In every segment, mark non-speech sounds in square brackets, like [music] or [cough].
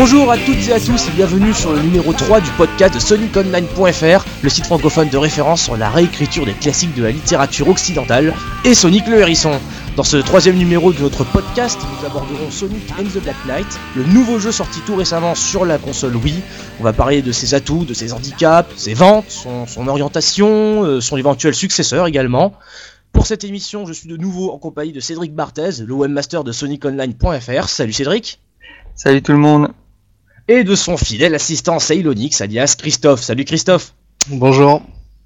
Bonjour à toutes et à tous et bienvenue sur le numéro 3 du podcast de SonicOnline.fr, le site francophone de référence sur la réécriture des classiques de la littérature occidentale, et Sonic le Hérisson. Dans ce troisième numéro de notre podcast, nous aborderons Sonic and the Black Knight, le nouveau jeu sorti tout récemment sur la console Wii. On va parler de ses atouts, de ses handicaps, ses ventes, son, orientation, euh, son éventuel successeur également. Pour cette émission, je suis de nouveau en compagnie de Cédric Barthez, le webmaster de SonicOnline.fr. Salut Cédric Salut tout le monde et de son fidèle assistant Sailonix, alias Christophe. Salut Christophe. Bonjour.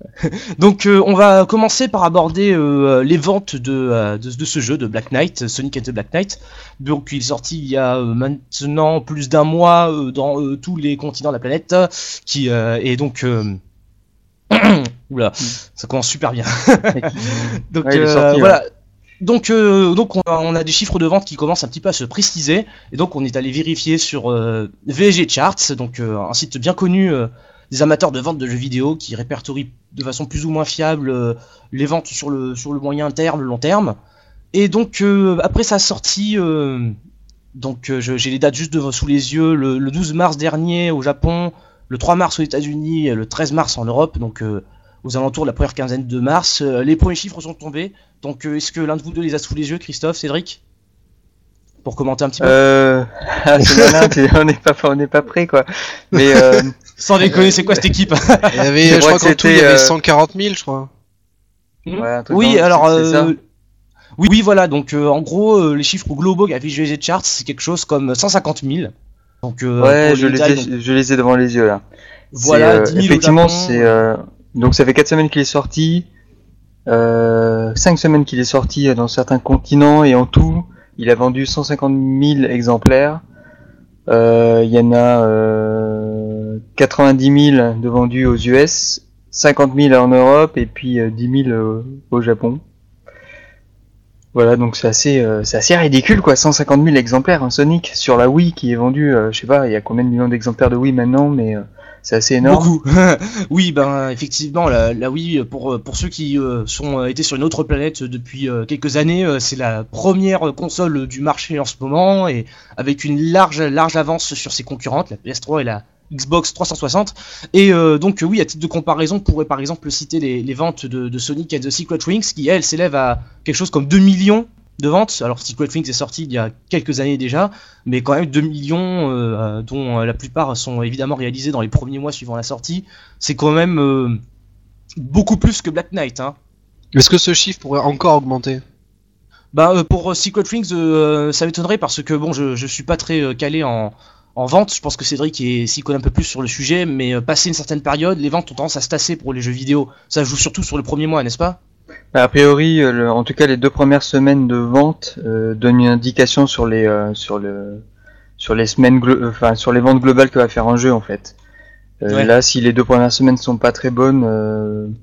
[laughs] Donc euh, on va commencer par aborder euh, les ventes euh, de, de, ce jeu de Black Knight, Sonic and the Black Knight. Donc il est sorti il y a maintenant plus d'un mois dans tous les continents de la planète, qui est donc [clears throat] Oula, ça commence super bien. [laughs] donc voilà. Donc, euh, donc on a, des chiffres de vente qui commencent un petit peu à se préciser, et donc on est allé vérifier sur euh, VG Charts, donc euh, un site bien connu des amateurs de vente de jeux vidéo qui répertorie de façon plus ou moins fiable les ventes sur le, moyen terme, le long terme. Et donc après sa sortie, donc j'ai les dates juste sous les yeux, le, le, 12 mars dernier au Japon, le 3 mars aux États-Unis, le 13 mars en Europe, aux alentours de la première quinzaine de mars. Euh, les premiers chiffres sont tombés. Donc, euh, est-ce que l'un de vous deux les a sous les yeux, Christophe, Cédric? Pour commenter un petit peu euh... [laughs] Ah, on n'est pas, on n'est pas prêt, quoi. Mais, euh... [laughs] Sans déconner, c'est quoi cette équipe? Il y avait, [laughs] je crois qu'en tout, il y avait 140 000, je crois. oui, alors... Oui, oui, voilà. Donc, en gros, les chiffres globaux affichés les charts, c'est quelque chose comme 150 000. Donc, ouais, je les, ai, je les ai devant les yeux là. Voilà, 10 000 effectivement, c'est donc ça fait 4 semaines qu'il est sorti, euh, 5 semaines qu'il est sorti dans certains continents et en tout, il a vendu 150 000 exemplaires. Euh, il y en a euh, 90 000 de vendus aux US, 50 000 en Europe et puis 10 euh, 000 au Japon. Voilà, donc c'est assez, euh, c'est assez ridicule quoi, 150 000 exemplaires un Sonic sur la Wii qui est vendu, je sais pas, il y a combien de millions d'exemplaires de Wii maintenant, mais c'est assez énorme. [laughs] Oui, ben effectivement, la, Wii pour ceux qui euh, sont euh, sur une autre planète depuis euh, quelques années, c'est la première console du marché en ce moment et avec une large avance sur ses concurrentes, la PS3 et la Xbox 360. Et donc oui, à titre de comparaison, on pourrait par exemple citer les, ventes de, Sonic and the Secret Rings qui elles s'élèvent à quelque chose comme 2 millions de ventes. Alors Secret Wings est sorti il y a quelques années déjà, mais quand même 2 millions, euh, dont euh, la plupart sont évidemment réalisés dans les premiers mois suivant la sortie, c'est quand même euh, beaucoup plus que Black Knight. Hein. Est-ce que ce chiffre pourrait encore augmenter? Bah, pour Secret Rings, ça m'étonnerait parce que bon, je, je suis pas très calé en, en vente. Je pense que Cédric s'y connaît un peu plus sur le sujet, mais passé une certaine période, les ventes ont tendance à se tasser pour les jeux vidéo. Ça joue surtout sur le premier mois, n'est-ce pas? A priori, euh, en tout cas, les deux premières semaines de vente euh, donnent une indication sur les euh, sur le sur les semaines, enfin sur les ventes globales que va faire un jeu en fait. Là, si les deux premières semaines sont pas très bonnes,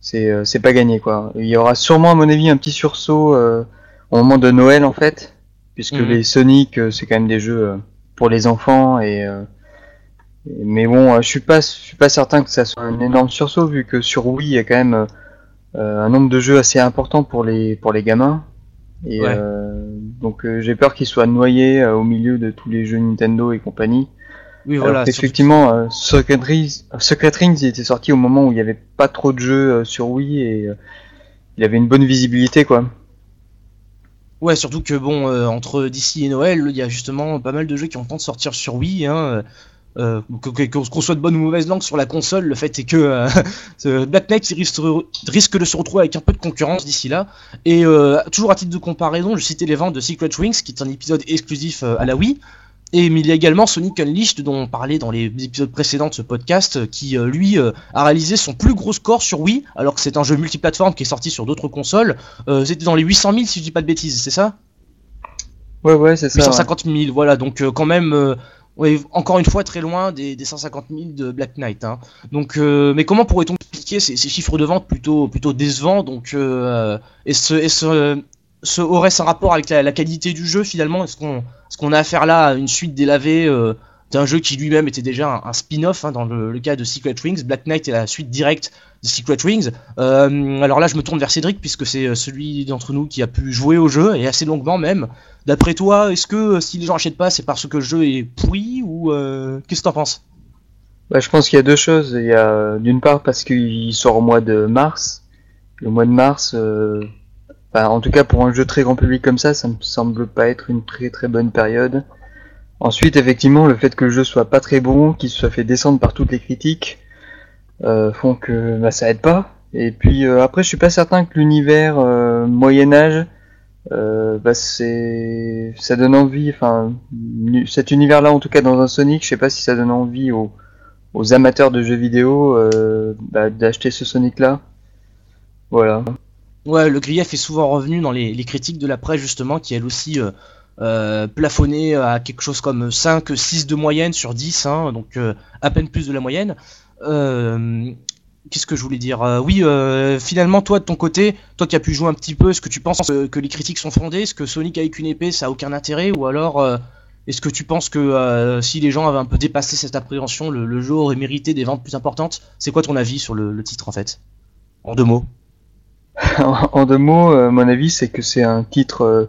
c'est c'est pas gagné quoi. Il y aura sûrement à mon avis un petit sursaut au moment de Noël en fait, puisque mhm. les Sonic c'est quand même des jeux pour les enfants et mais bon, je suis pas je suis pas certain que ça soit un énorme sursaut vu que sur Wii il y a quand même un nombre de jeux assez important pour les pour les gamins. Et euh, donc euh, j'ai peur qu'ils soient noyés au milieu de tous les jeux Nintendo et compagnie. Oui, voilà. Effectivement, Secret Rings, Secret Rings, il était sorti au moment où il n'y avait pas trop de jeux sur Wii et il avait une bonne visibilité, quoi. Ouais, surtout que bon, entre d'ici et Noël, il y a justement pas mal de jeux qui ont le temps de sortir sur Wii. Hein. Euh, qu'on soit de bonne ou mauvaise langue sur la console, le fait est que euh, [laughs] Black Knight risque, de se retrouver avec un peu de concurrence d'ici là. Et euh, toujours à titre de comparaison, je citais les ventes de Secret Wings, qui est un épisode exclusif à la Wii. Et mais il y a également Sonic Unleashed dont on parlait dans les épisodes précédents de ce podcast, qui lui a réalisé son plus gros score sur Wii, alors que c'est un jeu multiplateforme qui est sorti sur d'autres consoles. C'était dans les 800 000 si je dis pas de bêtises, c'est ça? Ouais ouais c'est ça. 850 000, voilà donc quand même oui, encore une fois très loin des, 150 000 de Black Knight. Hein. Donc, euh, mais comment pourrait-on expliquer ces, chiffres de vente plutôt décevants? Donc, euh, est-ce est ce, aurait-ce un rapport avec la, qualité du jeu finalement? Est-ce qu'on a affaire là à une suite délavée euh, d'un jeu qui lui-même était déjà un, spin-off hein, dans le, cas de Secret Rings Black Knight est la suite directe de Secret Rings. Euh, alors là, je me tourne vers Cédric puisque c'est euh, celui d'entre nous qui a pu jouer au jeu et assez longuement même. D'après toi, est-ce que euh, si les gens achètent pas, c'est parce que le jeu est pourri ou ou qu'est-ce que t'en penses? Bah, je pense qu'il y a deux choses. Il y a d'une part parce qu'il sort au mois de mars. Le mois de mars, bah, en tout cas pour un jeu très grand public comme ça, ça me semble pas être une très très bonne période. Ensuite, effectivement, le fait que le jeu soit pas très bon, qu'il soit fait descendre par toutes les critiques, euh, font que bah, ça aide pas. Et puis euh, après, je suis pas certain que l'univers euh, Moyen Âge, bah, c'est, ça donne envie. Enfin, cet univers-là, en tout cas dans un Sonic, je sais pas si ça donne envie aux, aux amateurs de jeux vidéo bah, d'acheter ce Sonic-là. Voilà. Ouais, le grief est souvent revenu dans les, les critiques de la presse justement, qui elle aussi euh, plafonné à quelque chose comme 5, 6 de moyenne sur 10, hein, donc euh, à peine plus de la moyenne. Euh, qu'est-ce que je voulais dire? Oui, finalement, toi de ton côté, toi qui as pu jouer un petit peu, est-ce que tu penses que, les critiques sont fondées? Est-ce que Sonic avec une épée ça a aucun intérêt? Ou alors est-ce que tu penses que si les gens avaient un peu dépassé cette appréhension, le, jeu aurait mérité des ventes plus importantes? C'est quoi ton avis sur le, titre en fait? En deux mots. [laughs] en, deux mots, mon avis c'est que c'est un titre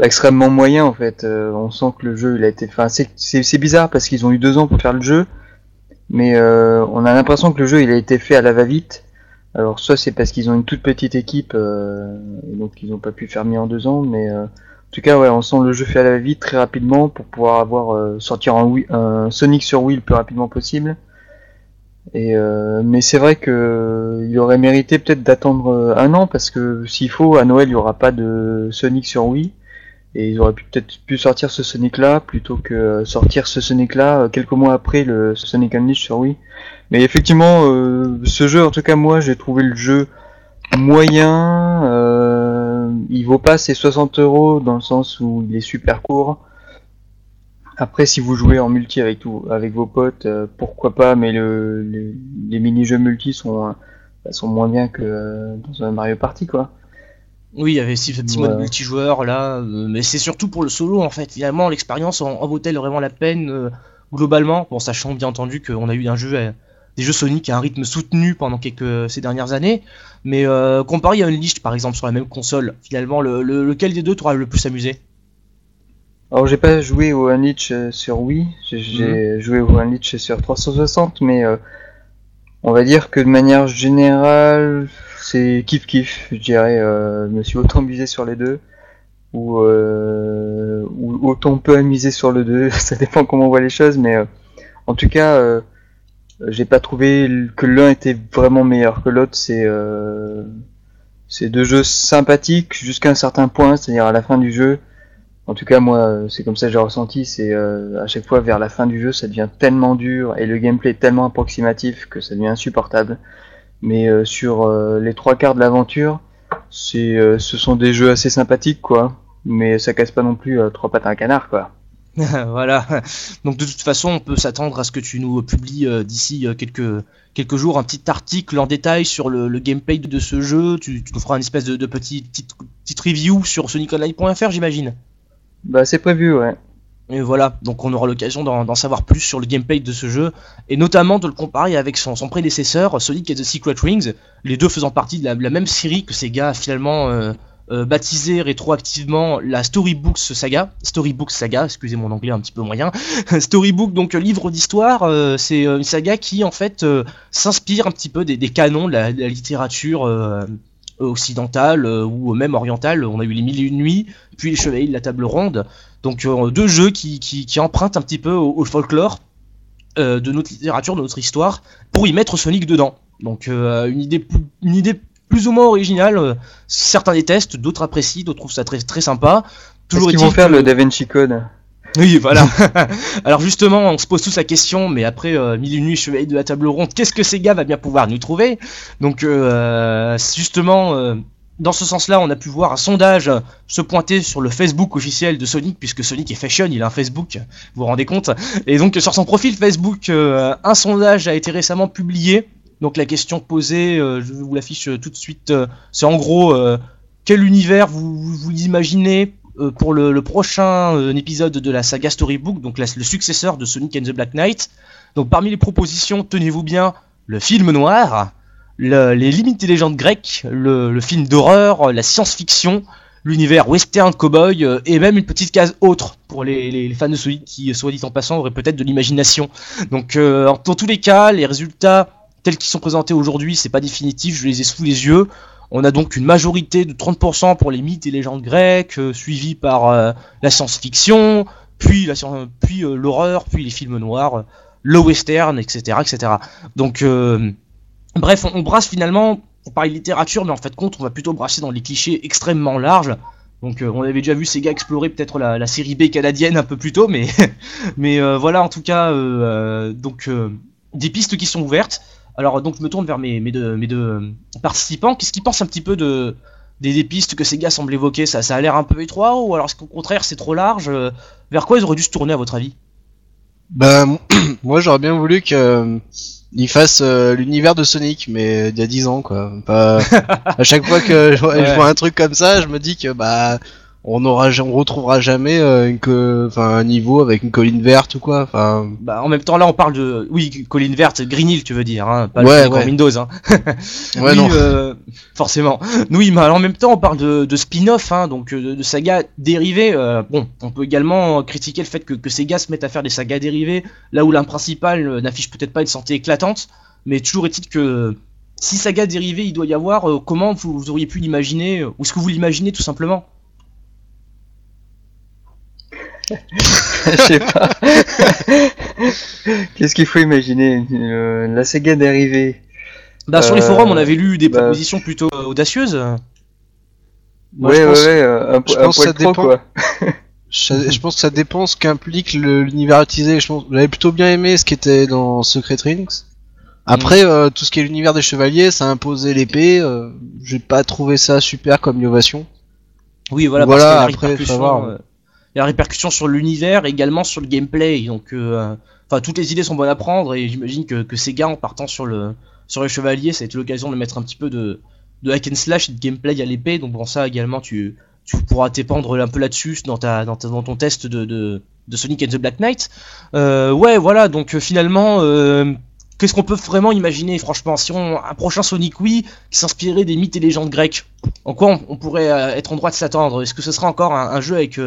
extrêmement moyen en fait. Euh, on sent que le jeu il a été. Enfin, c'est bizarre parce qu'ils ont eu deux ans pour faire le jeu, mais euh, on a l'impression que le jeu il a été fait à la va-vite. Alors soit c'est parce qu'ils ont une toute petite équipe euh, et donc ils n'ont pas pu faire mieux en deux ans, mais en tout cas ouais, on sent le jeu fait à la va-vite très rapidement pour pouvoir avoir sortir un, un, Sonic sur Wii le plus rapidement possible. Et mais c'est vrai que il aurait mérité peut-être d'attendre un an parce que s'il faut à Noël il y aura pas de Sonic sur Wii et ils auraient peut-être pu sortir ce Sonic là plutôt que sortir ce Sonic là euh, quelques mois après le Sonic Unleashed sur Wii. Mais effectivement, euh, ce jeu, en tout cas moi, j'ai trouvé le jeu moyen. Euh, il vaut pas ses 60 euros dans le sens où il est super court. Après, si vous jouez en multi avec avec vos potes, euh, pourquoi pas. Mais le, les mini-jeux multi sont sont moins bien que dans un Mario Party quoi. Oui, il y avait ce petit mode multijoueur là, euh, mais c'est surtout pour le solo en fait. Finalement, l'expérience en, vaut-elle vraiment la peine euh, globalement? Bon, sachant bien entendu qu'on a eu un jeu, euh, des jeux Sonic à un rythme soutenu pendant quelques ces dernières années, mais comparé à Unleashed par exemple sur la même console, finalement, le, lequel des deux t'aura le plus amusé? Alors, j'ai pas joué au Unleashed sur Wii, j'ai mhm. joué au Unleashed sur 360, mais on va dire que de manière générale, c'est kiff kiff, je dirais. Euh, je me suis autant misé sur les deux ou, euh, autant peu amusé sur le deux. [laughs] ça dépend comment on voit les choses, mais euh, en tout cas, j'ai pas trouvé que l'un était vraiment meilleur que l'autre. C'est c'est deux jeux sympathiques jusqu'à un certain point, c'est-à-dire à la fin du jeu. En tout cas, moi, c'est comme ça que j'ai ressenti. C'est à chaque fois vers la fin du jeu, ça devient tellement dur et le gameplay est tellement approximatif que ça devient insupportable. Mais euh, sur euh, les trois quarts de l'aventure, c'est, euh, ce sont des jeux assez sympathiques, quoi. Mais ça casse pas non plus trois pattes à un canard, quoi. [laughs] voilà. Donc de toute façon, on peut s'attendre à ce que tu nous publies d'ici quelques quelques jours un petit article en détail sur le, gameplay de ce jeu. Tu, nous feras une espèce de, de petit, petite, petite review sur soniconline.fr, j'imagine. Bah c'est prévu, ouais. Et voilà, donc on aura l'occasion d'en savoir plus sur le gameplay de ce jeu, et notamment de le comparer avec son, prédécesseur, Sonic et The Secret Rings, les deux faisant partie de la, même série que Sega a finalement euh, euh, baptisé rétroactivement la Storybooks Saga. Storybooks Saga, excusez mon anglais un petit peu moyen. [laughs] Storybook, donc livre d'histoire, euh, c'est une saga qui en fait s'inspire un petit peu des, canons de la, littérature occidentale ou même orientale. On a eu les Mille et une nuits, puis les Chevaliers de la Table Ronde. Donc euh, deux jeux qui, qui, empruntent un petit peu au, folklore euh, de notre littérature, de notre histoire, pour y mettre Sonic dedans. Donc euh, une, idée plus, une idée plus ou moins originale. certains détestent, d'autres apprécient, d'autres trouvent ça très, très sympa. Toujours Est-ce qu'ils vont faire le Da Vinci Code? [laughs] oui, voilà. [laughs] Alors justement, on se pose tous la question, mais après euh, Mille Nuits, Chevalier de la Table Ronde, qu'est-ce que Sega va bien pouvoir nous trouver? Donc justement, dans ce sens-là, on a pu voir un sondage se pointer sur le Facebook officiel de Sonic, puisque Sonic est fashion, il a un Facebook, vous vous rendez compte Et donc sur son profil Facebook, euh, un sondage a été récemment publié. Donc la question posée, euh, je vous l'affiche tout de suite, euh, c'est en gros quel univers vous vous imaginez? Pour le, prochain épisode de la saga Storybook, donc le successeur de Sonic and the Black Knight. Donc parmi les propositions, tenez-vous bien, le film noir, les limites des légendes grecques, le, film d'horreur, la science-fiction, l'univers western cowboy et même une petite case autre pour les, fans de Sonic qui, soit dit en passant, auraient peut-être de l'imagination. Donc, dans tous les cas, les résultats tels qu'ils sont présentés aujourd'hui, c'est pas définitif, je les ai sous les yeux. On a donc une majorité de 30% pour les mythes et légendes grecques, euh, suivi par euh, la science-fiction, puis la puis euh, l'horreur, puis les films noirs, le western, etc., etc. Donc, bref, on, brasse finalement, on parle littérature, mais en fait compte, on va plutôt brasser dans les clichés extrêmement larges. Donc, on avait déjà vu ces gars explorer peut-être la, série B canadienne un peu plus tôt, mais, [laughs] mais voilà, en tout cas, donc des pistes qui sont ouvertes. Alors donc je me tourne vers mes, mes, deux, mes deux participants. Qu'est-ce qu'ils pensent un petit peu de, des, pistes que ces gars semblent évoquer? Ça, ça a l'air un peu étroit ou alors est-ce qu'au contraire c'est trop large? Vers quoi ils auraient dû se tourner à votre avis? Ben [clears throat] moi j'aurais bien voulu qu'ils euh, fassent euh, l'univers de Sonic mais il y a 10 ans quoi. [laughs] à chaque fois que je, je, vois un truc comme ça je me dis que bah on aura on retrouvera jamais euh, une enfin un niveau avec une colline verte ou quoi enfin. Bah en même temps là on parle de oui colline verte Green Hill tu veux dire hein, pas ouais, Windows hein. [laughs] ouais non. euh, forcément. Oui mais en même temps on parle de, de spin-off hein, donc euh, de, sagas dérivées bon on peut également critiquer le fait que, que Sega se mettent à faire des sagas dérivées là où l'un principal n'affiche peut-être pas une santé éclatante mais toujours est-il que si saga dérivée il doit y avoir comment vous, vous auriez pu l'imaginer ou est-ce que vous l'imaginez tout simplement Je sais pas. [laughs] Qu'est-ce qu'il faut imaginer euh, La Sega dérivée. Bah, sur les forums, on avait lu des bah, propositions plutôt euh, audacieuses. ouais, ouais, ouais, un, je pense que ça dépend. Quoi. je, pense que ça dépend ce qu'implique l'univers utilisé. Je pense, j'avais plutôt bien aimé ce qui était dans Secret Rings. Après, mm. euh, tout ce qui est l'univers des chevaliers, ça a imposé l'épée. J'ai pas trouvé ça super comme innovation. Oui, voilà. voilà après, savoir la répercussion sur l'univers, également sur le gameplay. Donc, euh, enfin, toutes les idées sont bonnes à prendre et j'imagine que, que ces en partant sur le sur ça a été l'occasion de mettre un petit peu de, hack and slash et de gameplay à l'épée. Donc, pour ça également, tu, tu pourras t'épandre un peu là-dessus dans, ta, dans, ton test de, de, de, Sonic and the Black Knight. Euh, ouais, voilà, donc euh, finalement, qu'est-ce qu'on peut vraiment imaginer, franchement, si on, un prochain Sonic Wii qui s'inspirait des mythes et légendes grecques En quoi on, pourrait être en droit de s'attendre? Est-ce que ce sera encore un jeu avec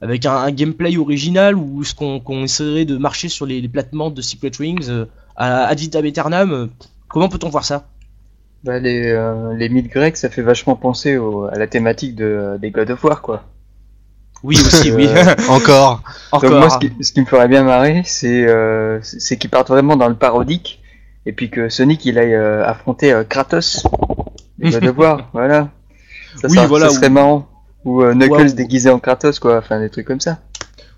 avec un, gameplay original ou est-ce qu'on essaierait de marcher sur les, les platements de Secret Rings euh, à Ad vitam aeternam euh, Comment peut-on voir ça? Bah, les, euh, les mythes grecs, ça fait vachement penser à la thématique de, des God of War, quoi. Oui, aussi, oui. [laughs] Encore. Encore. moi, ce qui, ce qui, me ferait bien marrer, c'est c'est qu'ils partent vraiment dans le parodique, et puis que Sonic, il aille affronter Kratos, God of War, [laughs] voilà. Ça, oui, voilà. Ça serait marrant. Ou euh, Knuckles déguisé en Kratos, quoi, enfin des trucs comme ça.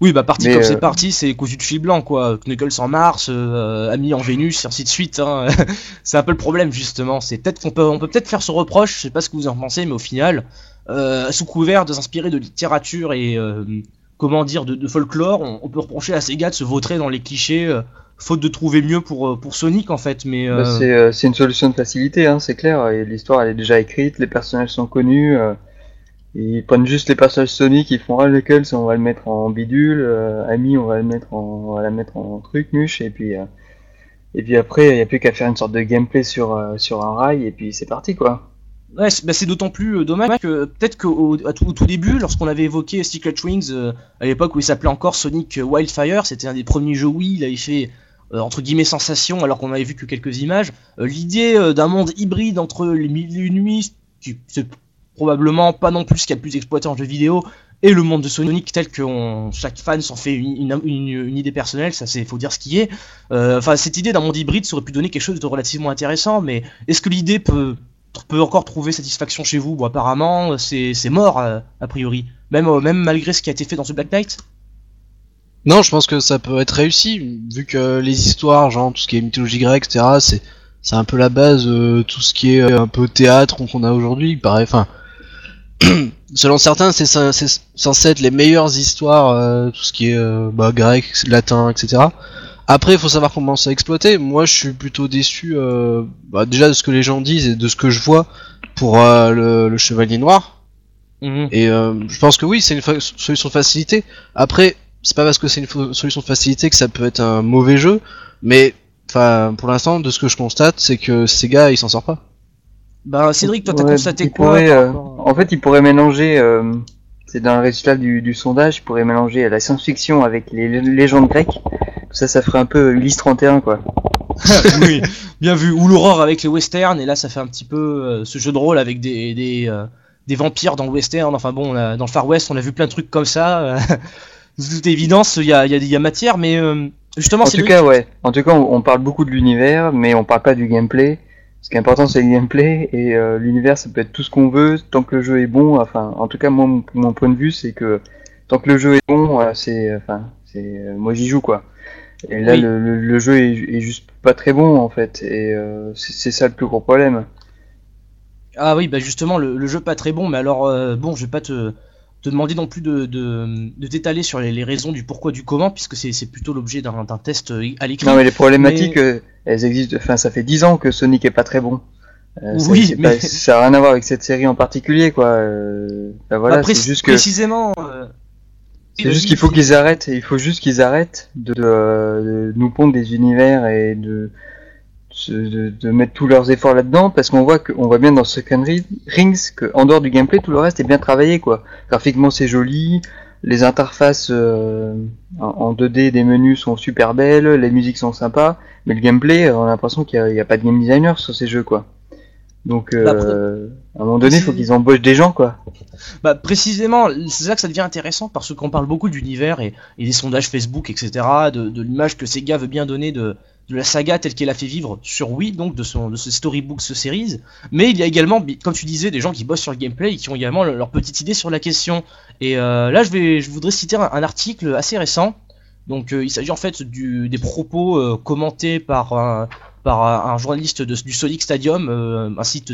Oui, bah parti comme c'est euh, parti, c'est cousu de fil blanc, quoi. Knuckles en Mars, euh, Ami en Vénus, et ainsi de suite. Hein. [laughs] c'est un peu le problème, justement. C'est peut-être qu'on peut, on peut peut-être faire ce reproche, je sais pas ce que vous en pensez, mais au final, sous couvert de s'inspirer de littérature et comment dire de, folklore, on, peut reprocher à Sega de se vautrer dans les clichés, faute de trouver mieux pour pour Sonic en fait. Mais bah, c'est une solution de facilité, hein, c'est clair. L'histoire elle est déjà écrite, les personnages sont connus. Ils prennent juste les personnages Sonic, ils font ah lequel on va le mettre en bidule, euh, Ami on va le mettre en, on va la mettre en truc nuche et puis euh, et puis après il n'y a plus qu'à faire une sorte de gameplay sur euh, sur un rail et puis c'est parti quoi. Ouais, c'est bah, d'autant plus dommage que peut-être qu'au tout, début, lorsqu'on avait évoqué Secret Wings à l'époque où il s'appelait encore Sonic Wildfire, c'était un des premiers jeux Wii, il avait fait entre guillemets sensation alors qu'on avait vu que quelques images. L'idée d'un monde hybride entre les mille nuits, c'est probablement pas non plus ce qu'il y a de plus exploité en jeu vidéo et le monde de Sonic tel que chaque fan s'en fait une, idée personnelle, ça c'est faut dire ce qui est. Euh, enfin cette idée d'un monde hybride ça aurait pu donner quelque chose de relativement intéressant, mais est-ce que l'idée peut peut encore trouver satisfaction chez vous? Bon apparemment c'est mort euh, a priori, même euh, même malgré ce qui a été fait dans ce Black Knight? Non, je pense que ça peut être réussi vu que les histoires, genre tout ce qui est mythologie grecque, etc. C'est un peu la base, tout ce qui est un peu théâtre qu'on a aujourd'hui. Pareil, enfin [clears throat] selon certains, c'est censé être les meilleures histoires, euh, tout ce qui est euh, bah, grec, latin, etc. Après, il faut savoir comment ça exploiter. Moi, je suis plutôt déçu, euh, bah, déjà de ce que les gens disent et de ce que je vois pour le, Chevalier Noir. Mhm. Et je pense que oui, c'est une solution de facilité. Après, c'est pas parce que c'est une solution de facilité que ça peut être un mauvais jeu, mais enfin, pour l'instant, de ce que je constate, c'est que Sega, il s'en sort pas. Bah Cédric, toi t'as constaté il quoi pourrait, euh, En fait, il pourrait mélanger, euh, c'est dans le résultat du, du sondage, il pourrait mélanger la science-fiction avec les légendes grecques. Ça, ça ferait un peu Ulysse 31, quoi. [laughs] oui, bien vu. Ou l'aurore avec les westerns, et là ça fait un petit peu euh, ce jeu de rôle avec des, des, euh, des vampires dans le western. Enfin bon, a- dans le Far West, on a vu plein de trucs comme ça. [laughs] de toute évidence, il y a, il y, a, y a matière, mais euh, justement, En tout cas, ouais. En tout cas, on, on parle beaucoup de l'univers, mais on parle pas du gameplay. Ce qui est important, c'est le gameplay et euh, l'univers, ça peut être tout ce qu'on veut tant que le jeu est bon. Enfin, en tout cas, moi, mon, mon point de vue, c'est que tant que le jeu est bon, euh, c'est, enfin, c'est, euh, moi, j'y joue quoi. Et là, Oui. le, le, le jeu est, est juste pas très bon en fait, et c'est ça le plus gros problème. Ah oui, bah justement, le, le jeu pas très bon, mais alors, bon, je vais pas te, te demander non plus de, de, de t'étaler sur les, les raisons du pourquoi du comment, puisque c'est plutôt l'objet d'un test à l'écrit. Non, mais les problématiques, elles existent. Enfin, ça fait 10 ans que Sonic est pas très bon. Euh, Oui, mais- pas- [laughs] ça a rien à voir avec cette série en particulier, quoi. Euh, bah voilà, Bah, c'est juste que. Précisément. euh, C'est juste qu'il faut qu'ils arrêtent, il faut juste qu'ils arrêtent de, de, de nous pondre des univers et de, de, de mettre tous leurs efforts là-dedans, parce qu'on voit que, on voit bien dans Second Ri- Rings que, en dehors du gameplay, tout le reste est bien travaillé, quoi. Graphiquement, c'est joli, les interfaces euh, en, en 2D des menus sont super belles, les musiques sont sympas, mais le gameplay, on a l'impression qu'il n'y a, pas de game designer sur ces jeux, quoi. Donc, Bah, euh, à un moment donné, il faut qu'ils embauchent des gens, quoi. Bah précisément, c'est là que ça devient intéressant parce qu'on parle beaucoup d'univers et, et des sondages Facebook, etc., de, de l'image que Sega veut bien donner de, de la saga telle qu'elle a fait vivre sur Wii, donc de, son, de ce storybook, ce series. Mais il y a également, comme tu disais, des gens qui bossent sur le gameplay et qui ont également le- leur petite idée sur la question. Et euh, là, je, vais, je voudrais citer un, article assez récent. Donc euh, il s'agit en fait du, des propos euh, commentés par un, par un, journaliste de- du Sonic Stadium, un, site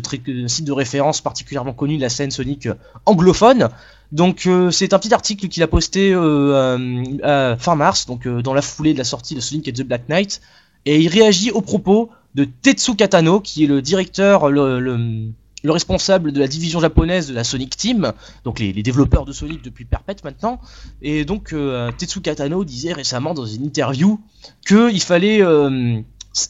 site de référence particulièrement connu de la scène Sonic anglophone. Donc c'est un petit article qu'il a posté fin mars, donc dans la foulée de la sortie de Sonic et the Black Knight, et il réagit aux propos de Tetsu Katano, qui est le directeur, le, le- le responsable de la division japonaise de la Sonic Team, donc les, les développeurs de Sonic depuis Perpète maintenant. Et donc euh, Tetsu Katano disait récemment dans une interview qu'il fallait euh,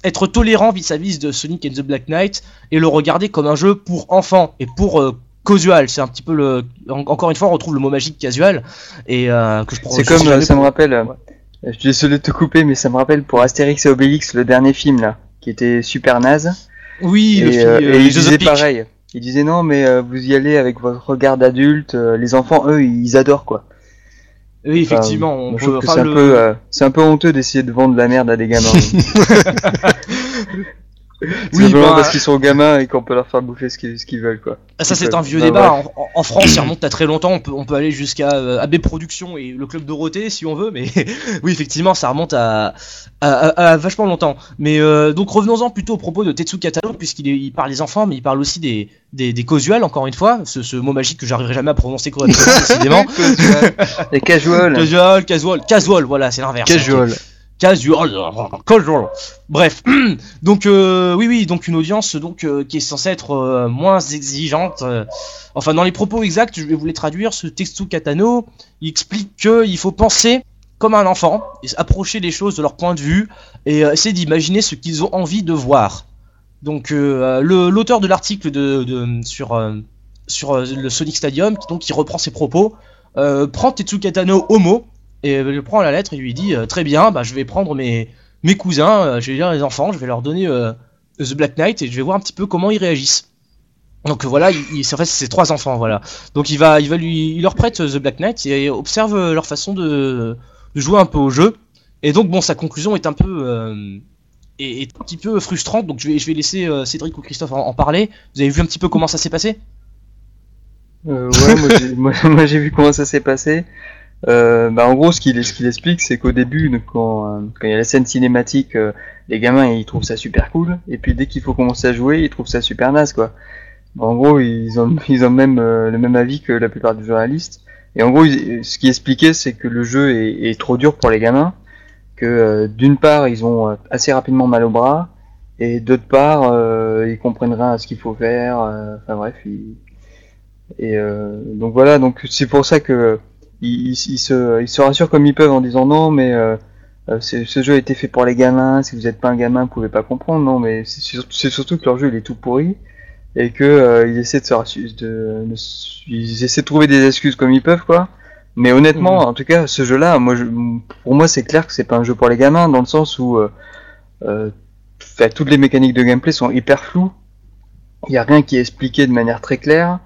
être tolérant vis-à-vis de Sonic and the Black Knight et le regarder comme un jeu pour enfants et pour euh, casual. C'est un petit peu le. en- encore une fois, on retrouve le mot magique casual et euh, que je. C'est comme, ça me rappelle, Ouais. Je suis désolé de te couper, mais ça me rappelle pour Astérix et Obélix, le dernier film là, qui était super naze. Oui, le film, euh, euh, et il disait pareil. Il disait non, mais euh, vous y allez avec votre regard d'adulte. euh, les enfants, eux, ils adorent quoi. Oui, Enfin, effectivement. on je peut- trouve que enfin, c'est un peu, euh, c'est un peu honteux d'essayer de vendre de la merde à des gamins. [laughs] [laughs] Oui, Simplement bah- parce qu'ils sont gamins et qu'on peut leur faire bouffer ce qu'ils veulent quoi. Ah, ça c'est un vieux bah, débat. ouais. En, France, ça remonte à très longtemps. On peut, on peut aller jusqu'à euh, AB Productions et le club Dorothée si on veut, mais [laughs] oui, effectivement, ça remonte à, à, à- à vachement longtemps. Mais euh, donc revenons-en plutôt au propos de Tetsu Katano, puisqu'il il parle des enfants, mais il parle aussi des, des, des casuals, encore une fois, ce, ce mot magique que j'arriverai jamais à prononcer correctement, [laughs] décidément. Les casual. [laughs] Casual, casual, casual, voilà, c'est l'inverse. Casual. Casual, casual. Bref, [clears throat] donc euh, oui, oui, donc une audience donc euh, qui est censée être euh, moins exigeante. enfin, dans les propos exacts, je vais vous les traduire. Ce Tetsu Katano, il explique qu'il faut penser comme un enfant, approcher les choses de leur point de vue et essayer d'imaginer ce qu'ils ont envie de voir. Donc l'auteur de l'article de, sur sur le Sonic Stadium, qui donc qui reprend ses propos, prend Tetsu Katano au mot et euh, le prend la lettre et lui dit euh, très bien, bah, je vais prendre mes cousins, euh, je vais dire les enfants, je vais leur donner euh, The Black Knight et je vais voir un petit peu comment ils réagissent. Donc euh, voilà, il, il- c'est en fait c'est trois enfants voilà. Donc il va il va lui il leur prête euh, The Black Knight et observe euh, leur façon de, jouer un peu au jeu. Et donc bon sa conclusion est un peu euh, est, un petit peu frustrante. Donc je vais je vais laisser euh, Cédric ou Christophe en, parler. Vous avez vu un petit peu comment ça s'est passé? Euh, ouais, [laughs] moi, j'ai vu comment ça s'est passé. Euh, bah, en gros, ce qu'il ce qu'il explique, c'est qu'au début, quand euh, quand il y a la scène cinématique, euh, les gamins ils trouvent ça super cool, et puis dès qu'il faut commencer à jouer, ils trouvent ça super naze, quoi. En gros, ils ont [laughs] ils ont même euh, le même avis que la plupart des journalistes. Et en gros, ce qui expliquait, c'est que le jeu est, trop dur pour les gamins, que d'une part, ils ont assez rapidement mal au bras, et d'autre part, ils comprennent rien à ce qu'il faut faire. Enfin bref, et donc voilà, donc c'est pour ça que ils, ils, ils se, ils se rassurent comme ils peuvent en disant non, mais euh, euh, ce jeu a été fait pour les gamins. Si vous n'êtes pas un gamin, vous pouvez pas comprendre. Non, mais c'est sur- c'est surtout que leur jeu il est tout pourri. et que ils essaient de, se, de, ils essaient de trouver des excuses comme ils peuvent quoi. Mais honnêtement, mhm. en tout cas, ce jeu-là, moi, je, pour moi, c'est clair que c'est pas un jeu pour les gamins dans le sens où euh, toutes les mécaniques de gameplay sont hyper floues. Il n'y a rien qui est expliqué de manière très claire.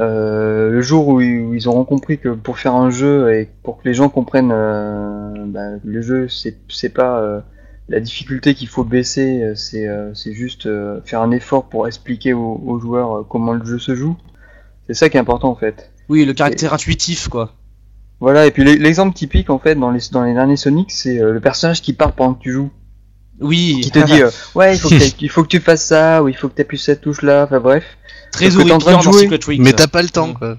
Euh, le jour où, ils auront compris que pour faire un jeu et pour que les gens comprennent euh, bah, le jeu, c'est pas euh, la difficulté qu'il faut baisser, c'est juste faire un effort pour expliquer aux, joueurs comment le jeu se joue. C'est ça qui est important en fait. Oui, le caractère intuitif quoi. Voilà, et puis l'exemple typique en fait dans les, dans les derniers Sonic, c'est le personnage qui part pendant que tu joues. Oui. Qui te dit, [laughs] ouais, il faut, que il faut que tu fasses ça, ou il faut que tu appuies cette touche là, enfin bref. Très en train de jouer, mais t'as pas le temps, quoi.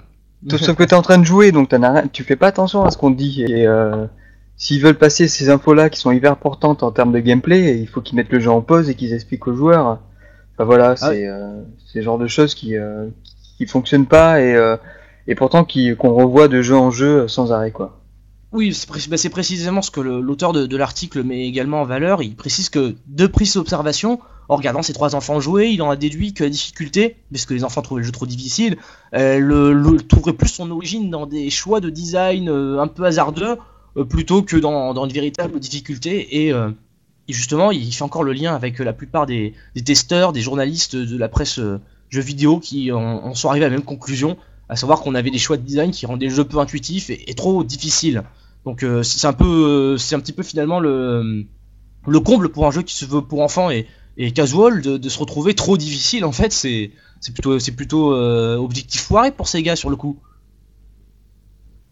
Sauf [laughs] que t'es en train de jouer, donc rien... tu fais pas attention à ce qu'on te dit. Et euh, s'ils veulent passer ces infos-là qui sont hyper importantes en termes de gameplay, il faut qu'ils mettent le jeu en pause et qu'ils expliquent aux joueurs. Enfin voilà, ah c'est euh, le genre de choses qui euh, qui fonctionnent pas et euh, et pourtant qui qu'on revoit de jeu en jeu sans arrêt quoi. Oui, bah, c'est précisément ce que l'auteur de, l'article met également en valeur. Il précise que de prise d'observation, en regardant ses trois enfants jouer, il en a déduit que la difficulté, parce que les enfants trouvaient le jeu trop difficile, euh, le, trouverait plus son origine dans des choix de design euh, un peu hasardeux, euh, plutôt que dans, dans, une véritable difficulté. Et, justement, il fait encore le lien avec la plupart des, testeurs, des journalistes de la presse jeux vidéo qui en, sont arrivés à la même conclusion, à savoir qu'on avait des choix de design qui rendaient le jeu peu intuitif et trop difficile. Donc euh, c'est un peu, euh, c'est un petit peu finalement le, le comble pour un jeu qui se veut pour enfants et, et casual de, se retrouver trop difficile en fait. C'est c'est plutôt c'est plutôt euh, objectif foiré pour ces gars sur le coup.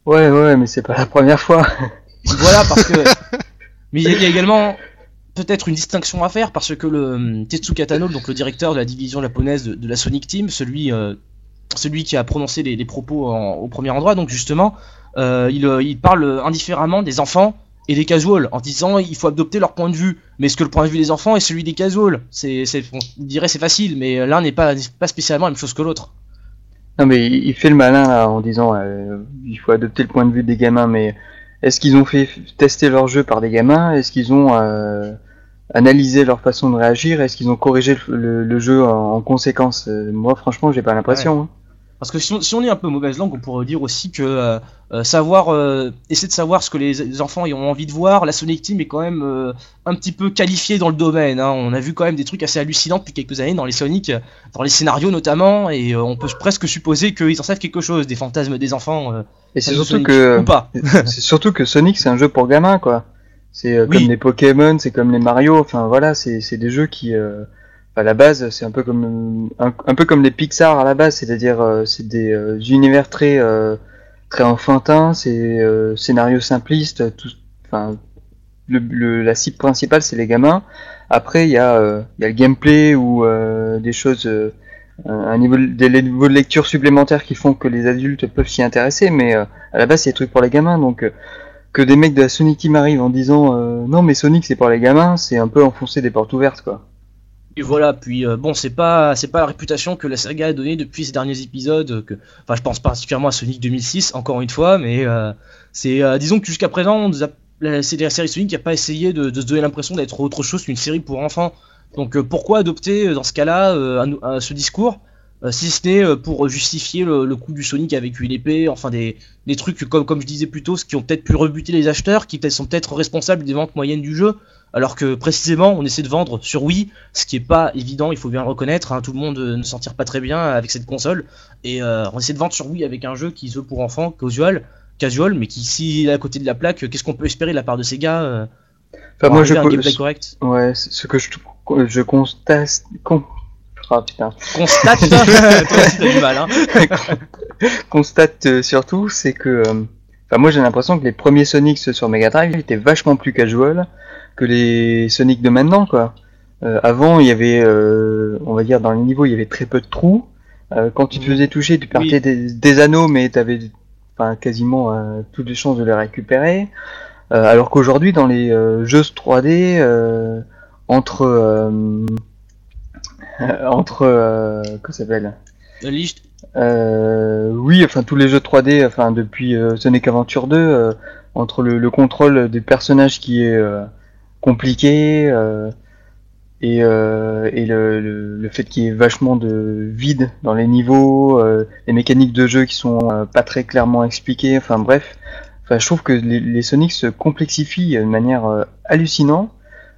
Ouais ouais mais c'est pas la première fois. [laughs] voilà parce que mais il y, a également peut-être une distinction à faire parce que le Tetsuka Tano, donc le directeur de la division japonaise de, la Sonic Team, celui celui qui a prononcé les, propos au premier endroit, donc justement, euh, euh, il, parle indifféremment des enfants et des casuals en disant il faut adopter leur point de vue. Mais est-ce que le point de vue des enfants est celui des casuals? C'est, on dirait c'est facile, mais l'un n'est pas, pas spécialement la même chose que l'autre. Non mais il fait le malin en disant euh, il faut adopter le point de vue des gamins, mais est-ce qu'ils ont fait tester leur jeu par des gamins? Est-ce qu'ils ont analysé leur façon de réagir? Est-ce qu'ils ont corrigé le, jeu en, conséquence? Moi franchement j'ai pas l'impression. Hein. Parce que si on, est un peu mauvaise langue, on pourrait dire aussi que euh, euh, savoir, euh, essayer de savoir ce que les, enfants ont envie de voir, la Sonic Team est quand même un petit peu qualifiée dans le domaine. Hein. On a vu quand même des trucs assez hallucinants depuis quelques années dans les Sonic, dans les scénarios notamment, et on peut presque supposer qu'ils en savent quelque chose des fantasmes des enfants. et c'est surtout que [laughs] c'est surtout que Sonic c'est un jeu pour gamins quoi. C'est comme les Pokémon, c'est comme les Mario. Enfin voilà, c'est des jeux qui à la base, c'est un peu comme un, peu comme les Pixar à la base, c'est-à-dire euh, c'est des euh, univers très euh, très enfantins, c'est scénario simpliste, tout, enfin le, la cible principale c'est les gamins. Après il y a il y a le gameplay ou des choses un niveau des niveaux de lecture supplémentaires qui font que les adultes peuvent s'y intéresser, mais à la base c'est des trucs pour les gamins donc que des mecs de la Sonic Team arrivent en disant non mais Sonic c'est pour les gamins, c'est un peu enfoncer des portes ouvertes quoi. Et voilà, puis euh, bon, c'est pas c'est pas la réputation que la saga a donnée depuis ces derniers épisodes. Enfin, je pense particulièrement à Sonic 2006, encore une fois, mais euh, c'est euh, disons que jusqu'à présent, c'est la série Sonic qui a pas essayé de, se donner l'impression d'être autre chose qu'une série pour enfants. Donc pourquoi adopter dans ce cas-là ce discours? Si ce n'est pour justifier le, coup du Sonic avec une épée, enfin des, des trucs comme, comme je disais plus tôt, ce qui ont peut-être pu rebuter les acheteurs, qui sont peut-être responsables des ventes moyennes du jeu, alors que précisément on essaie de vendre sur Wii, ce qui est pas évident, il faut bien le reconnaître, hein, tout le monde ne s'en tire pas très bien avec cette console, et euh, on essaie de vendre sur Wii avec un jeu qui se veut pour enfants, casual, casual, mais qui s'il est à côté de la plaque, qu'est-ce qu'on peut espérer de la part de ces gars euh, Enfin moi je un gameplay correct? Ouais, ce que je, je constate, con... oh, putain. constate, [laughs] toi aussi t'as du mal, hein. [laughs] constate euh, surtout, c'est que, enfin moi j'ai l'impression que les premiers Sonic sur Mega Drive étaient vachement plus casual que les Sonic de maintenant, quoi. Euh, avant, il y avait, euh, on va dire, dans les niveaux, il y avait très peu de trous. Euh, quand tu te faisais toucher, tu perdais des, anneaux, mais tu avais enfin, quasiment toutes les chances de les récupérer. alors qu'aujourd'hui, dans les jeux 3D, entre [laughs] entre que s'appelle euh, oui, enfin tous les jeux 3D, enfin depuis Sonic Adventure 2, entre le, le, contrôle des personnages qui est compliqué. Euh, et, euh, et le, le, le fait qu'il y ait vachement de vide dans les niveaux, euh, les mécaniques de jeu qui sont euh, pas très clairement expliquées, enfin bref, enfin je trouve que les, les Sonic se complexifient de manière euh, hallucinante,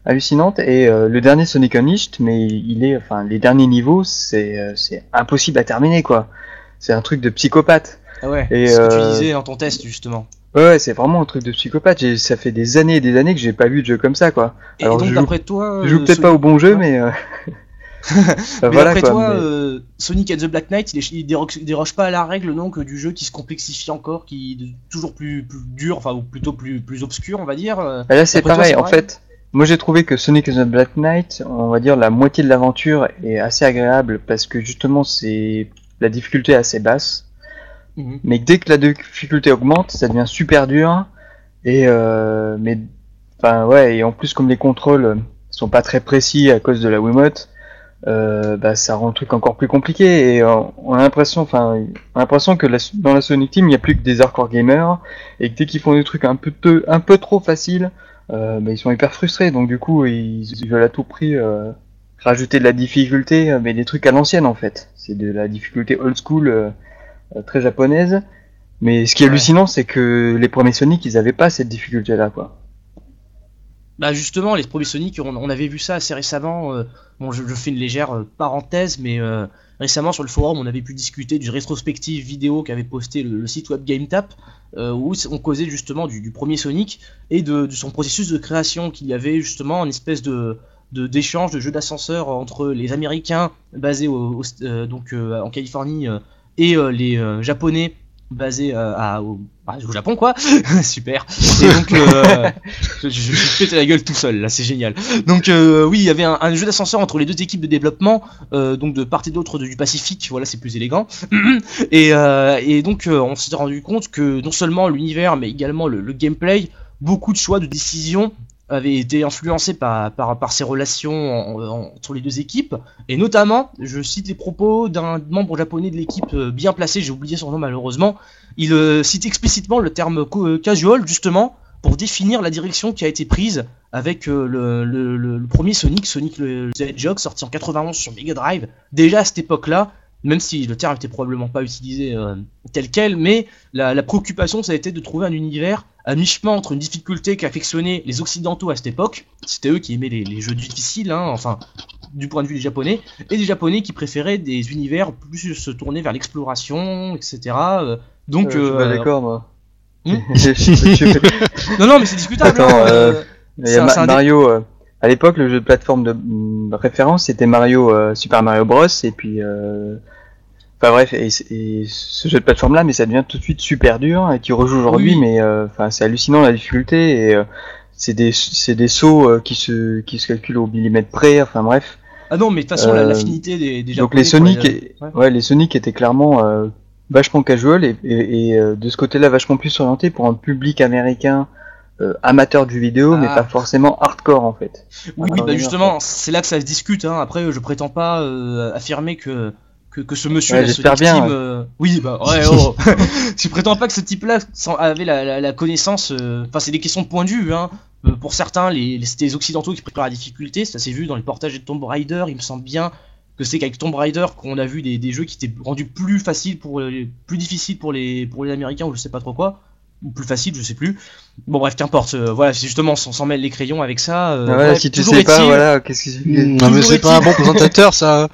hallucinante et euh, le dernier Sonic Unleashed, mais il est, enfin les derniers niveaux, c'est euh, c'est impossible à terminer quoi, c'est un truc de psychopathe. Ah ouais. Et, ce que tu euh, disais dans ton test justement. Ouais, ouais c'est vraiment un truc de psychopathe. Ça fait des années et des années que j'ai pas vu de jeu comme ça quoi. Et Alors, donc je joue- d'après toi, Je joue euh, peut-être pas au bon jeu, mais, euh, [laughs] Mais voilà d'après quoi. toi, mais- euh, Sonic and the Black Knight, il, il déroge, déroge pas à la règle non que du jeu qui se complexifie encore, qui est toujours plus, plus dur, enfin ou plutôt plus, plus obscur, on va dire. Ah, Là, c'est toi, pareil. c'est en pareil fait, moi j'ai trouvé que Sonic and the Black Knight, on va dire la moitié de l'aventure est assez agréable parce que justement c'est la difficulté est assez basse. Mhm. Mais dès que la difficulté augmente, ça devient super dur. Et euh, mais enfin ouais, et en plus comme les contrôles sont pas très précis à cause de la Wiimote, euh, bah ça rend le truc encore plus compliqué. Et euh, on a l'impression, enfin, on a l'impression que la- dans la Sonic Team, il n'y a plus que des hardcore gamers et que dès qu'ils font des trucs un peu peu- un peu trop faciles, euh, bah, ils sont hyper frustrés. Donc du coup, ils, ils veulent à tout prix euh, rajouter de la difficulté, euh, mais des trucs à l'ancienne en fait. C'est de la difficulté old school, euh, très japonaise. Mais ce qui est hallucinant, c'est que les premiers Sonic, ils avaient pas cette difficulté-là, quoi. Bah justement, les premiers Sonic, on, avait vu ça assez récemment. euh, bon, je, fais une légère euh, parenthèse, mais euh, récemment sur le forum, on avait pu discuter du rétrospective vidéo qu'avait posté le, site web GameTap, où on causait justement du, premier Sonic et de, son processus de création, qu'il y avait justement une espèce de d'échange de, jeux d'ascenseur entre les Américains basés au, donc en Californie et les Japonais basés euh, à, au, bah, au Japon quoi. [laughs] Super. Et donc euh, [laughs] je, je, je pété la gueule tout seul là c'est génial. Donc euh, oui il y avait un, un jeu d'ascenseur entre les deux équipes de développement donc de part et d'autre du Pacifique voilà c'est plus élégant. [clears throat] Et, et donc on s'est rendu compte que non seulement l'univers mais également le, le gameplay beaucoup de choix de décision avaient été influencés par, par, par ces relations en- en- entre les deux équipes et notamment je cite les propos d'un membre japonais de l'équipe euh, bien placé j'ai oublié son nom malheureusement il euh, cite explicitement le terme euh, casual justement pour définir la direction qui a été prise avec le, premier Sonic, Sonic the Hedgehog, sorti en 91 sur Mega Drive. Déjà à cette époque-là, même si le terme était probablement pas utilisé euh, tel quel, mais la, la préoccupation ça a été de trouver un univers à mi-chemin entre une difficulté qu'affectionnaient les Occidentaux à cette époque, c'était eux qui aimaient les, les jeux difficiles, hein, enfin du point de vue des Japonais, et des Japonais qui préféraient des univers plus se tourner vers l'exploration, etc. euh, donc, Euh, je suis pas euh, d'accord, moi. Hmm [laughs] [laughs] non, non, mais c'est discutable. Attends, hein, un- Ma- Mario. à l'époque, le jeu de plateforme de mm, référence, c'était Mario euh, Super Mario Bros. Et puis, euh, enfin bref, et, et ce jeu de plateforme là, mais ça devient tout de suite super dur et qui rejoue aujourd'hui, Oui. mais euh, enfin c'est hallucinant la difficulté et euh, c'est des c'est des sauts euh, qui se qui se calculent au millimètre près. Enfin bref. Ah non, mais de toute façon, la- l'affinité des, des Donc les Sonic, les- ouais. ouais, les Sonic étaient clairement vachement casual et, et, et, de ce côté-là vachement plus orienté pour un public américain euh, amateur du vidéo, mais Ah. pas forcément hardcore en fait. Oui, Ah, oui, bah justement, c'est là que ça se discute. Hein. Après, je prétends pas euh, affirmer que, que que ce monsieur, Ouais, j'espère Sonic bien, ouais. euh, oui, bah ouais, [laughs] oh. [laughs] je prétends pas que ce type-là sans- avait la, la, la connaissance. euh, Enfin, c'est des questions de point de vue. Hein. Euh, pour certains, les, les, c'était les occidentaux qui préparent la difficulté. Ça s'est vu dans les portages de Tomb Raider. Il me semble bien que c'est qu'avec Tomb Raider qu'on a vu des, des jeux qui étaient rendus plus faciles pour les, plus difficiles pour les pour les Américains ou je sais pas trop quoi ou plus facile, je sais plus. Bon bref, qu'importe. euh, voilà, c'est justement, on s'en mêle les crayons avec ça. euh, Ouais, bref, si tu sais pas, voilà, qu'est-ce que Non mais c'est pas un bon [laughs] présentateur ça.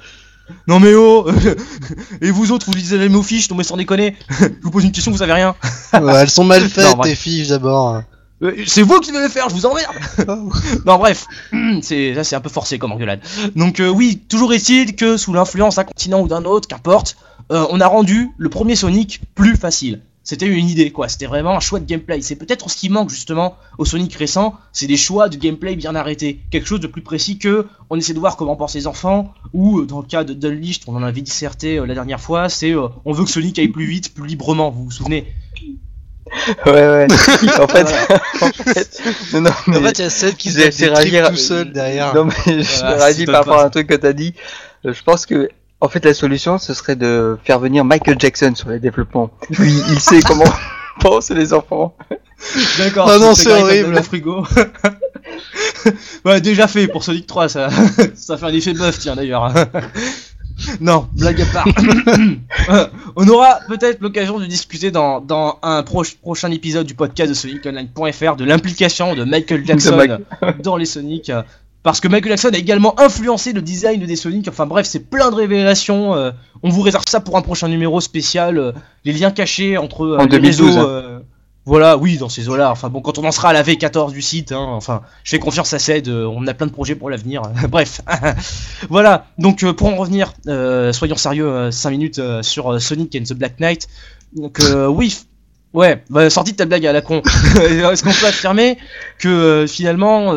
Non mais oh [laughs] Et vous autres, vous lisez les mots fiches, non mais sans déconner Je vous pose une question, vous savez rien [laughs] Ouais, elles sont mal faites tes fiches d'abord. Euh, C'est vous qui devez le faire, je vous emmerde [laughs] Non bref, [clears throat] c'est ça c'est un peu forcé comme engueulade. Donc euh, oui, toujours est-il que sous l'influence d'un continent ou d'un autre, qu'importe, euh, on a rendu le premier Sonic plus facile. C'était une idée quoi, c'était vraiment un choix de gameplay. C'est peut-être ce qui manque justement au Sonic récent, c'est des choix de gameplay bien arrêtés. Quelque chose de plus précis que on essaie de voir comment pensent les enfants, ou euh, dans le cas de Dunleashed, on en avait disserté euh, la dernière fois, c'est euh, on veut que Sonic aille plus vite, plus librement, vous vous souvenez? [laughs] Ouais, ouais. en fait, [laughs] en fait, non, non, mais En fait, il y a Seth qui se réagir tout seul derrière. Non, mais je Voilà, réagis par rapport à un truc que t'as dit. Je pense que, en fait, la solution, ce serait de faire venir Michael Jackson sur les développements. Lui, il sait comment [laughs] pensent les enfants. D'accord. Ah non, je c'est horrible. Le frigo. [laughs] ouais, déjà fait pour Sonic 3, ça, [laughs] ça fait un effet buff, tiens d'ailleurs. non, blague à part. [coughs] On aura peut-être l'occasion de discuter dans, dans un prochain épisode du podcast de SonicOnline.fr de l'implication de Michael Jackson dans les Sonic. Parce que Michael Jackson a également influencé le design des Sonic. Enfin bref, c'est plein de révélations. Euh, on vous réserve ça pour un prochain numéro spécial. Euh, les liens cachés entre euh, les réseaux. voilà, oui, dans ces eaux-là. Enfin bon, quand on en sera à la V14 du site, hein, enfin, je fais confiance à Ced. on a plein de projets pour l'avenir. [laughs] bref, [laughs] voilà. Donc pour en revenir, soyons sérieux, 5 minutes sur Sonic and the Black Knight. Donc oui, Ouais, bah, sortie de ta blague à la con. [laughs] Est-ce qu'on peut affirmer que finalement,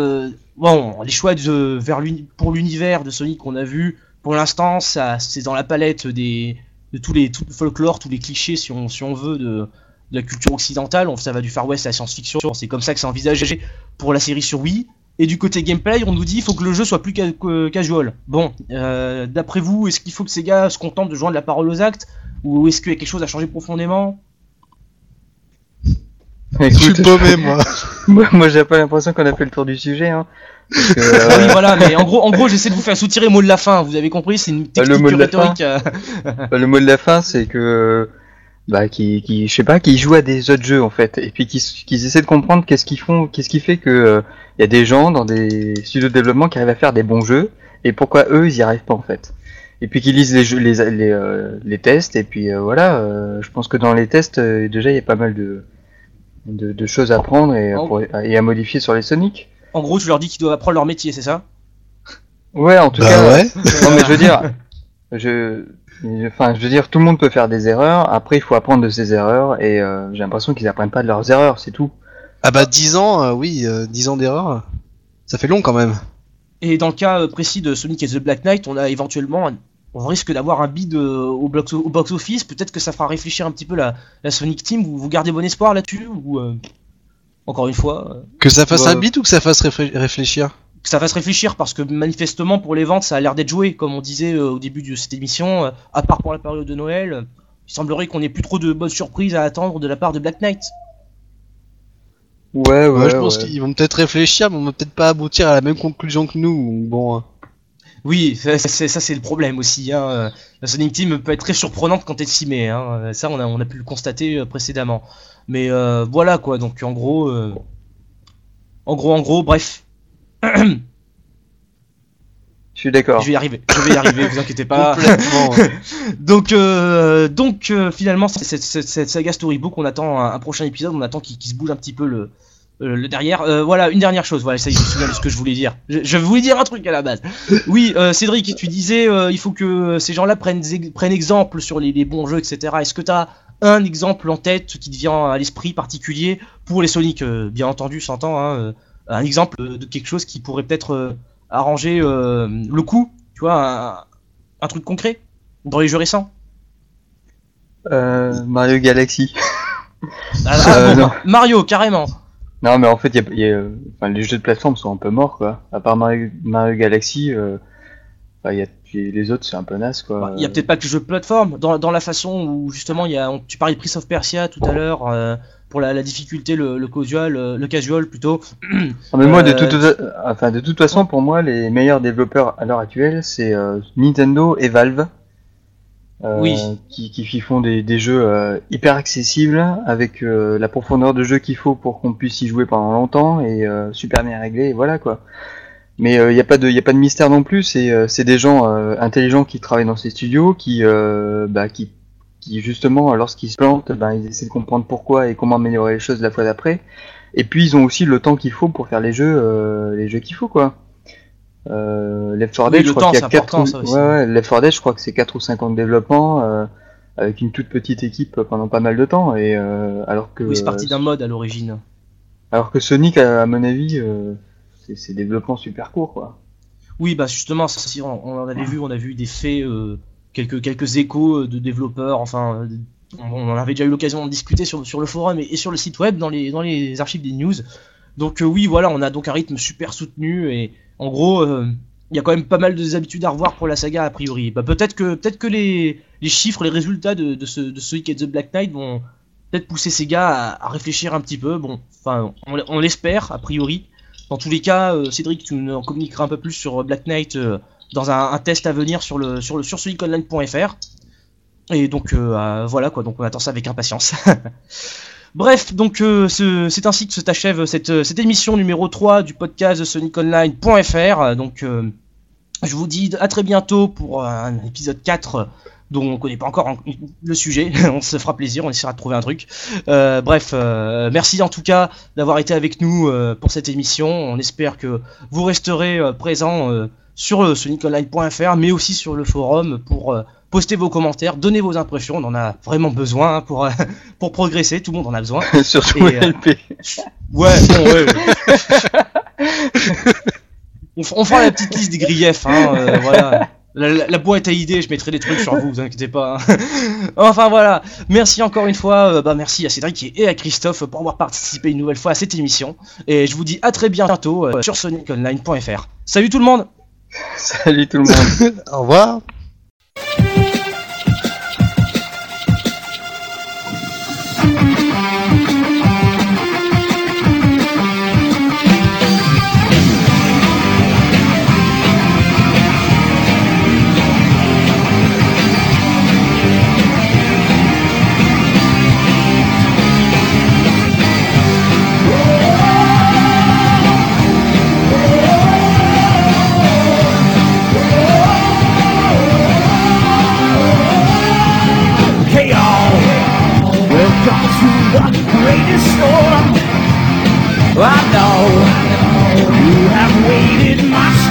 bon, les choix de, vers pour l'univers de Sonic qu'on a vu, pour l'instant, ça, c'est dans la palette des, de tous les tout le folklore, tous les clichés, si on, si on veut, de, la culture occidentale. Ça va du Far West à la science-fiction. C'est comme ça que c'est envisagé pour la série sur Wii. Et du côté gameplay, on nous dit il faut que le jeu soit plus casual. Bon, euh, d'après vous, est-ce qu'il faut que ces gars se contentent de joindre la parole aux actes? Ou est-ce qu'il y a quelque chose à changer profondément? [laughs] je suis paumé, [laughs] moi. moi, j'ai pas l'impression qu'on a fait le tour du sujet. Hein. ah oui, voilà, mais en gros, en gros j'essaie de vous faire soutirer le mot de la fin. Vous avez compris, c'est une technique le mot de rhétorique. Fin, bah, le mot de la fin, c'est que, bah, qui, qui, je sais pas, qui jouent à des autres jeux en fait, et puis qui, essaient de comprendre qu'est-ce qu'ils font, qu'est-ce qui fait que il euh, y a des gens dans des studios de développement qui arrivent à faire des bons jeux, et pourquoi eux ils y arrivent pas en fait. Et puis qui lisent les jeux, les, les, euh, les tests, et puis euh, voilà. je pense que dans les tests, déjà il y a pas mal de de, choses à prendre et, et, à modifier sur les Sonic. En gros, tu leur dis qu'ils doivent apprendre leur métier, c'est ça? Ouais, en tout bah cas. Ouais. non, mais je veux dire, je, enfin, je veux dire, tout le monde peut faire des erreurs. Après, il faut apprendre de ses erreurs et euh, j'ai l'impression qu'ils apprennent pas de leurs erreurs, c'est tout. Ah bah 10 ans, euh, oui, 10 euh, ans d'erreur, ça fait long quand même. Et dans le cas précis de Sonic et the Black Knight, on a éventuellement on risque d'avoir un bid euh, au, au box-office. Peut-être que ça fera réfléchir un petit peu la, Sonic Team. Vous, vous, gardez bon espoir là-dessus ou euh, encore une fois euh, Que ça fasse un bid ou que ça fasse réfléchir? Que ça fasse réfléchir parce que manifestement pour les ventes ça a l'air d'être joué, comme on disait au début de cette émission. à part pour la période de Noël, il semblerait qu'on ait plus trop de bonnes surprises à attendre de la part de Black Knight. Ouais, ouais. je pense qu'ils vont peut-être réfléchir, mais on va peut-être pas aboutir à la même conclusion que nous. Bon. Oui, ça c'est le problème aussi. Hein. La Sonic Team peut être très surprenante quand elle s'y met. Hein. Ça, on a, on a pu le constater euh, précédemment. Mais euh, voilà quoi. Donc en gros, euh, en gros, en gros, bref. Je suis d'accord. Je vais y arriver. Je vais y arriver. vous inquiétez pas. [laughs] donc, donc finalement, cette, cette, saga Storybook, on attend un, prochain épisode. On attend qu'il se bouge un petit peu le, euh, le derrière. Euh, voilà, une dernière chose. Voilà, ça y est, je me souviens de ce que je voulais dire. Je, voulais dire un truc à la base. Oui, euh, Cédric, tu disais, il faut que ces gens-là prennent, prennent exemple sur les, bons jeux, etc. Est-ce que tu as un exemple en tête qui te vient à l'esprit particulier pour les Sonic, bien entendu, s'entend. Hein, un exemple de quelque chose qui pourrait peut-être arranger le coup, tu vois, un, truc concret dans les jeux récents? Mario Galaxy. Ah, ah, bon, Mario, carrément. Non, mais en fait, y a, enfin, les jeux de plateforme sont un peu morts, quoi. À part Mario, Galaxy, euh, y a, les autres, c'est un peu naze, quoi. Il y a peut-être pas que le jeu de plateforme, dans, dans la façon où, justement, y a, tu parlais de Prince of Persia tout à l'heure, euh, pour la, la, difficulté, le, le casual, euh, le casual plutôt. [clears throat] mais moi, de toute, enfin, de toute façon, pour moi, les meilleurs développeurs à l'heure actuelle, c'est Nintendo et Valve. Euh, oui. qui, qui font des, des jeux euh, hyper accessibles avec euh, la profondeur de jeu qu'il faut pour qu'on puisse y jouer pendant longtemps et super bien réglé et voilà quoi. Mais il n'y a pas de y a pas de mystère non plus, c'est c'est des gens intelligents qui travaillent dans ces studios qui bah, qui qui justement lorsqu'ils se plantent, bah, ils essaient de comprendre pourquoi et comment améliorer les choses la fois d'après. Et puis ils ont aussi le temps qu'il faut pour faire les jeux les jeux qu'il faut quoi. Euh, Left 4 Dead, je crois qu'il y a 4 ou... ouais, Left 4 Dead, je crois que c'est 4 ou 5 ans de développement euh, avec une toute petite équipe pendant pas mal de temps et euh, alors que Oui, c'est parti d'un mode à l'origine. Alors que Sonic à, mon avis euh, c'est développement super court quoi. Oui, bah justement, si on, on en avait vu, on a vu des faits quelques quelques échos de développeurs, enfin on, en avait déjà eu l'occasion d'en discuter sur, sur le forum et, et, sur le site web dans les dans les archives des news. Donc oui, voilà, on a donc un rythme super soutenu et en gros, euh, il y a quand même pas mal de habitudes à revoir pour la saga a priori. Bah, peut-être que, peut que les, chiffres, les résultats de, de, ce, de Sonic et The Black Knight vont peut-être pousser ces gars à, réfléchir un petit peu. Bon, enfin, on, l'espère a priori. Dans tous les cas, Cédric, tu nous en communiqueras un peu plus sur Black Knight dans un, test à venir sur le sur sur. Et donc voilà quoi, donc on attend ça avec impatience. [laughs] Bref, donc c'est ainsi que se t'achève cette, cette émission numéro 3 du podcast soniconline.fr. Donc je vous dis à très bientôt pour un épisode 4 dont on connaît pas encore le sujet. [laughs] on se fera plaisir, on essaiera de trouver un truc. Euh, bref, euh, merci en tout cas d'avoir été avec nous euh, pour cette émission. On espère que vous resterez présents sur soniconline.fr, mais aussi sur le forum pour poster vos commentaires, donner vos impressions. On en a vraiment besoin hein, pour [laughs] pour progresser. Tout le monde en a besoin. [laughs] Surtout LP. Ouais, bon, ouais. [laughs] on, fera la petite liste des griefs, hein, euh, voilà. La, boîte à idées, je mettrai des trucs sur vous, vous inquiétez pas. Hein. enfin voilà, merci encore une fois, euh, bah merci à Cédric et à Christophe pour avoir participé une nouvelle fois à cette émission. Et je vous dis à très bientôt euh, sur soniconline.fr. Salut tout le monde Salut tout le monde. [laughs] Au revoir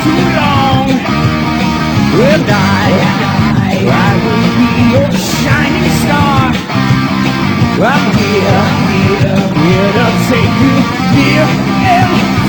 too long and I, I will be a shining star. I'm here, here, here to take you here and